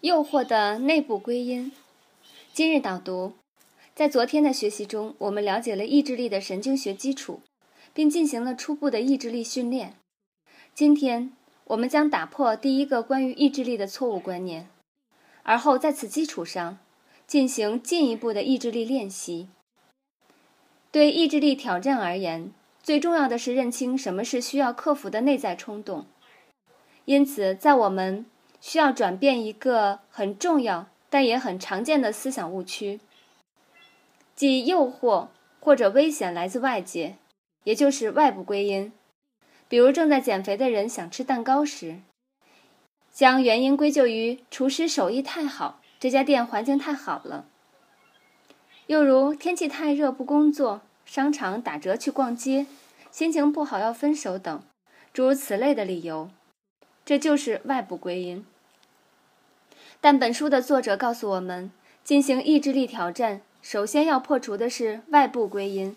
诱惑的内部归因。今日导读，在昨天的学习中，我们了解了意志力的神经学基础，并进行了初步的意志力训练。今天，我们将打破第一个关于意志力的错误观念，而后在此基础上进行进一步的意志力练习。对意志力挑战而言，最重要的是认清什么是需要克服的内在冲动。因此，在我们需要转变一个很重要但也很常见的思想误区，即诱惑或者危险来自外界，也就是外部归因。比如，正在减肥的人想吃蛋糕时，将原因归咎于厨师手艺太好，这家店环境太好了。又如天气太热不工作，商场打折去逛街，心情不好要分手等，诸如此类的理由。这就是外部归因。但本书的作者告诉我们，进行意志力挑战，首先要破除的是外部归因，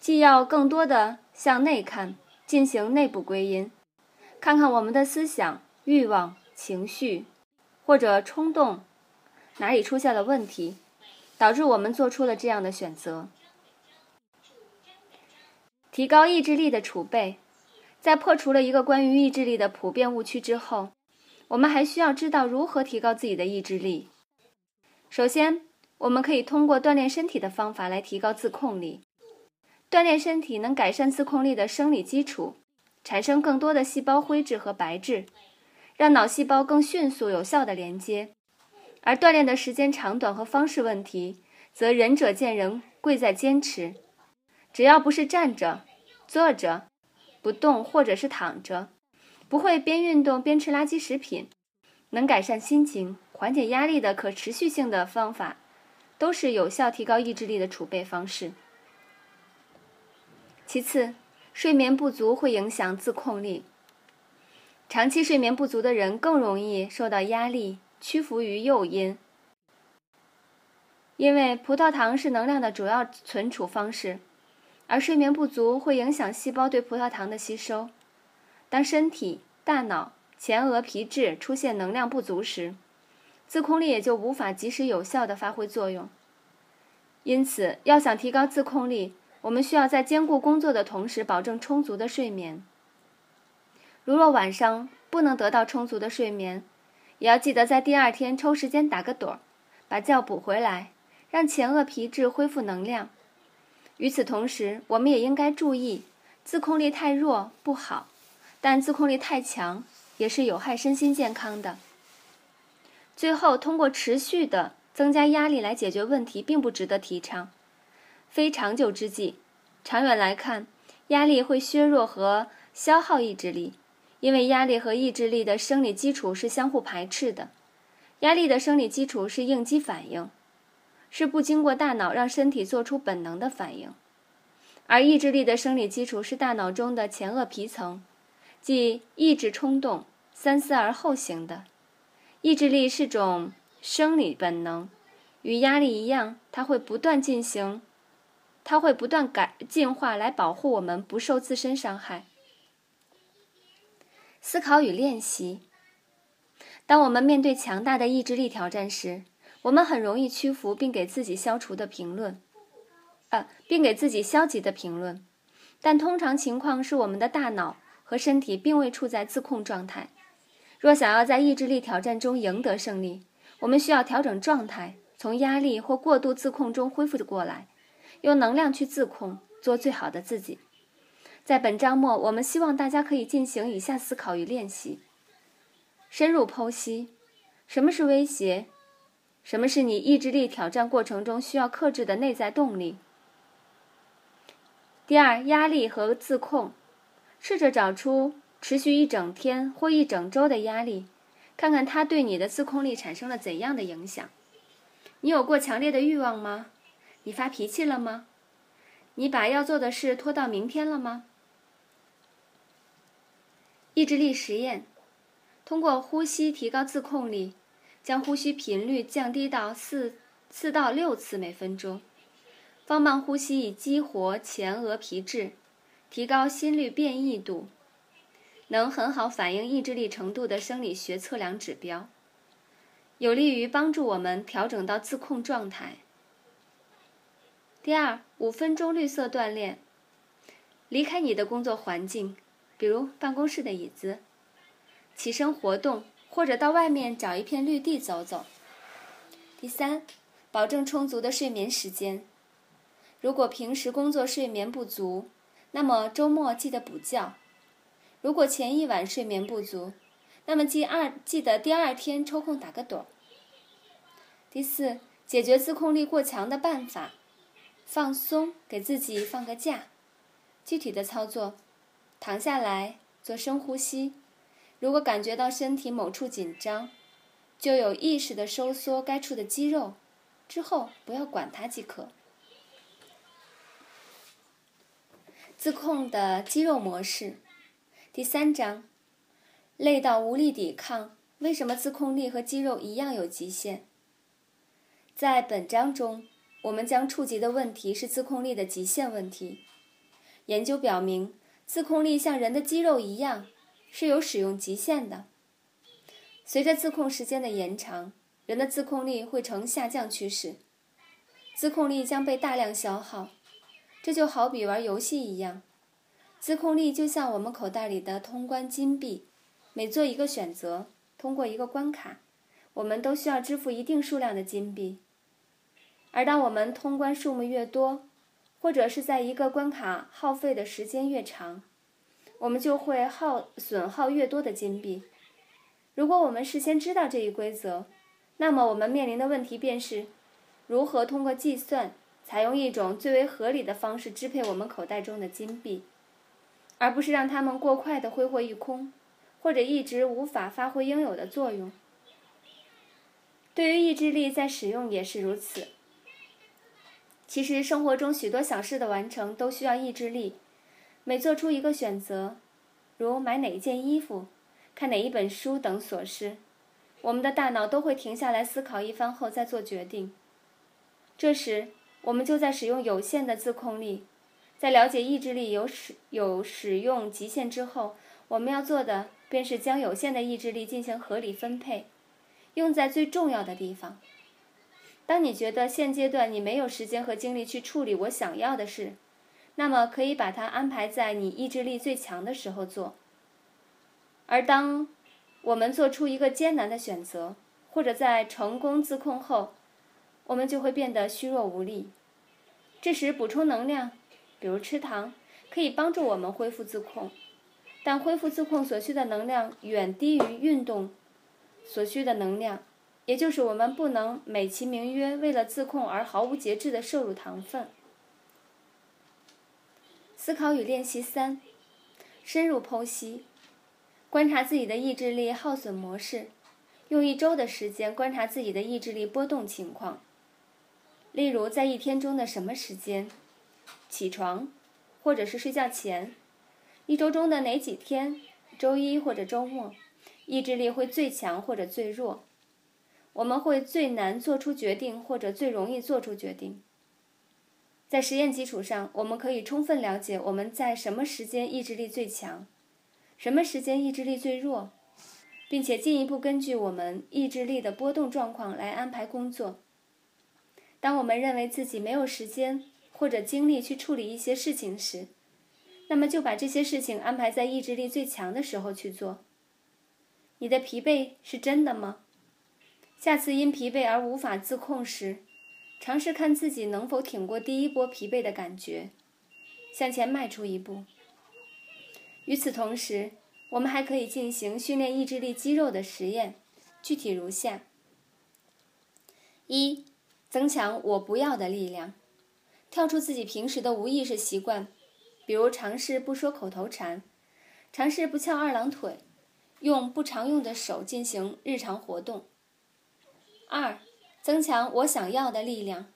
既要更多的向内看，进行内部归因，看看我们的思想、欲望、情绪或者冲动哪里出现了问题，导致我们做出了这样的选择。提高意志力的储备。在破除了一个关于意志力的普遍误区之后，我们还需要知道如何提高自己的意志力。首先，我们可以通过锻炼身体的方法来提高自控力。锻炼身体能改善自控力的生理基础，产生更多的细胞灰质和白质，让脑细胞更迅速有效的连接。而锻炼的时间长短和方式问题，则仁者见仁，贵在坚持。只要不是站着、坐着。不动或者是躺着，不会边运动边吃垃圾食品，能改善心情、缓解压力的可持续性的方法，都是有效提高意志力的储备方式。其次，睡眠不足会影响自控力。长期睡眠不足的人更容易受到压力，屈服于诱因，因为葡萄糖是能量的主要存储方式。而睡眠不足会影响细胞对葡萄糖的吸收。当身体、大脑、前额皮质出现能量不足时，自控力也就无法及时有效地发挥作用。因此，要想提高自控力，我们需要在兼顾工作的同时保证充足的睡眠。如若晚上不能得到充足的睡眠，也要记得在第二天抽时间打个盹儿，把觉补回来，让前额皮质恢复能量。与此同时，我们也应该注意，自控力太弱不好，但自控力太强也是有害身心健康的。最后，通过持续的增加压力来解决问题，并不值得提倡，非长久之计。长远来看，压力会削弱和消耗意志力，因为压力和意志力的生理基础是相互排斥的。压力的生理基础是应激反应。是不经过大脑让身体做出本能的反应，而意志力的生理基础是大脑中的前额皮层，即抑制冲动、三思而后行的。意志力是种生理本能，与压力一样，它会不断进行，它会不断改进化来保护我们不受自身伤害。思考与练习。当我们面对强大的意志力挑战时，我们很容易屈服，并给自己消除的评论，啊，并给自己消极的评论。但通常情况是，我们的大脑和身体并未处在自控状态。若想要在意志力挑战中赢得胜利，我们需要调整状态，从压力或过度自控中恢复过来，用能量去自控，做最好的自己。在本章末，我们希望大家可以进行以下思考与练习：深入剖析什么是威胁。什么是你意志力挑战过程中需要克制的内在动力？第二，压力和自控，试着找出持续一整天或一整周的压力，看看它对你的自控力产生了怎样的影响。你有过强烈的欲望吗？你发脾气了吗？你把要做的事拖到明天了吗？意志力实验，通过呼吸提高自控力。将呼吸频率降低到四四到六次每分钟，放慢呼吸以激活前额皮质，提高心率变异度，能很好反映意志力程度的生理学测量指标。有利于帮助我们调整到自控状态。第二，五分钟绿色锻炼，离开你的工作环境，比如办公室的椅子，起身活动，或者到外面找一片绿地走走。第三，保证充足的睡眠时间。如果平时工作睡眠不足，那么周末记得补觉；如果前一晚睡眠不足，那么记二记得第二天抽空打个盹。第四，解决自控力过强的办法：放松，给自己放个假。具体的操作：躺下来做深呼吸，如果感觉到身体某处紧张，就有意识的收缩该处的肌肉，之后不要管它即可。自控的肌肉模式，第三章，累到无力抵抗，为什么自控力和肌肉一样有极限？在本章中，我们将触及的问题是自控力的极限问题。研究表明，自控力像人的肌肉一样，是有使用极限的。随着自控时间的延长，人的自控力会呈下降趋势，自控力将被大量消耗。这就好比玩游戏一样，自控力就像我们口袋里的通关金币，每做一个选择，通过一个关卡，我们都需要支付一定数量的金币。而当我们通关数目越多，或者是在一个关卡耗费的时间越长，我们就会耗损耗越多的金币。如果我们事先知道这一规则，那么我们面临的问题便是如何通过计算。采用一种最为合理的方式支配我们口袋中的金币，而不是让它们过快的挥霍一空，或者一直无法发挥应有的作用。对于意志力在使用也是如此。其实生活中许多小事的完成都需要意志力。每做出一个选择，如买哪一件衣服、看哪一本书等琐事，我们的大脑都会停下来思考一番后再做决定。这时，我们就在使用有限的自控力，在了解意志力有使有使用极限之后，我们要做的便是将有限的意志力进行合理分配，用在最重要的地方。当你觉得现阶段你没有时间和精力去处理我想要的事，那么可以把它安排在你意志力最强的时候做。而当我们做出一个艰难的选择，或者在成功自控后，我们就会变得虚弱无力。这时补充能量，比如吃糖，可以帮助我们恢复自控。但恢复自控所需的能量远低于运动所需的能量，也就是我们不能美其名曰为了自控而毫无节制地摄入糖分。思考与练习三：深入剖析，观察自己的意志力耗损模式，用一周的时间观察自己的意志力波动情况。例如，在一天中的什么时间，起床，或者是睡觉前，一周中的哪几天，周一或者周末，意志力会最强或者最弱？我们会最难做出决定，或者最容易做出决定。在实验基础上，我们可以充分了解我们在什么时间意志力最强，什么时间意志力最弱，并且进一步根据我们意志力的波动状况来安排工作。当我们认为自己没有时间或者精力去处理一些事情时，那么就把这些事情安排在意志力最强的时候去做。你的疲惫是真的吗？下次因疲惫而无法自控时，尝试看自己能否挺过第一波疲惫的感觉，向前迈出一步。与此同时，我们还可以进行训练意志力肌肉的实验，具体如下：一。增强我不要的力量，跳出自己平时的无意识习惯，比如尝试不说口头禅，尝试不翘二郎腿，用不常用的手进行日常活动。二，增强我想要的力量，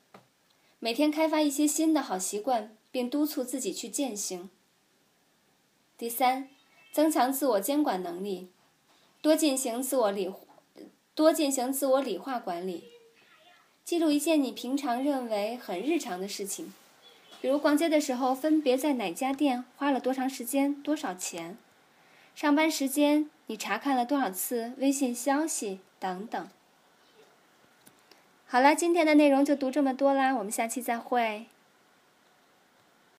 每天开发一些新的好习惯，并督促自己去践行。第三，增强自我监管能力，多进行自我理，多进行自我理化管理。记录一件你平常认为很日常的事情，比如逛街的时候分别在哪家店花了多长时间、多少钱；上班时间你查看了多少次微信消息等等。好了，今天的内容就读这么多啦，我们下期再会。